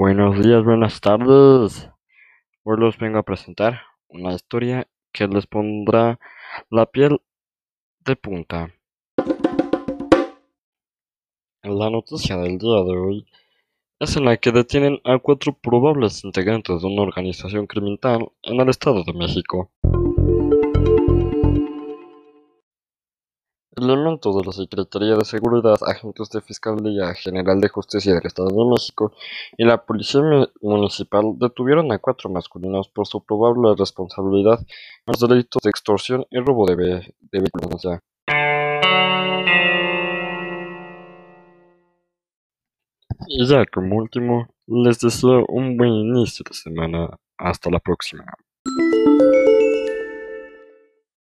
Buenos días, buenas tardes. Hoy los vengo a presentar una historia que les pondrá la piel de punta. La noticia del día de hoy es en la que detienen a cuatro probables integrantes de una organización criminal en el Estado de México. Elementos de la Secretaría de Seguridad, agentes de Fiscalía General de Justicia del Estado de México y la Policía Municipal detuvieron a cuatro masculinos por su probable responsabilidad en los delitos de extorsión y robo de, violencia. Y ya como último, les deseo un buen inicio de semana. Hasta la próxima.